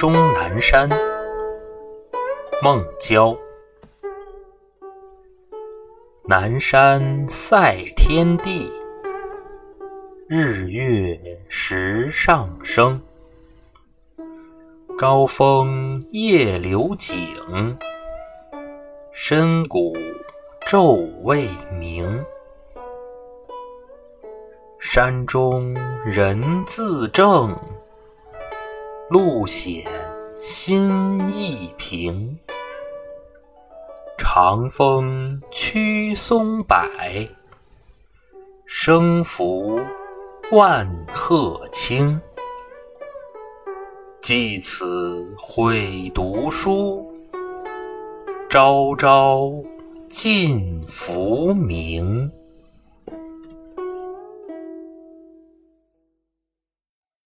终南山，孟郊。南山赛天地，日月石上升。高风夜流景，深谷昼未明。山中人自正，路险心亦平。长风驱松柏，声拂万壑清。寄此会读书，朝朝尽浮名。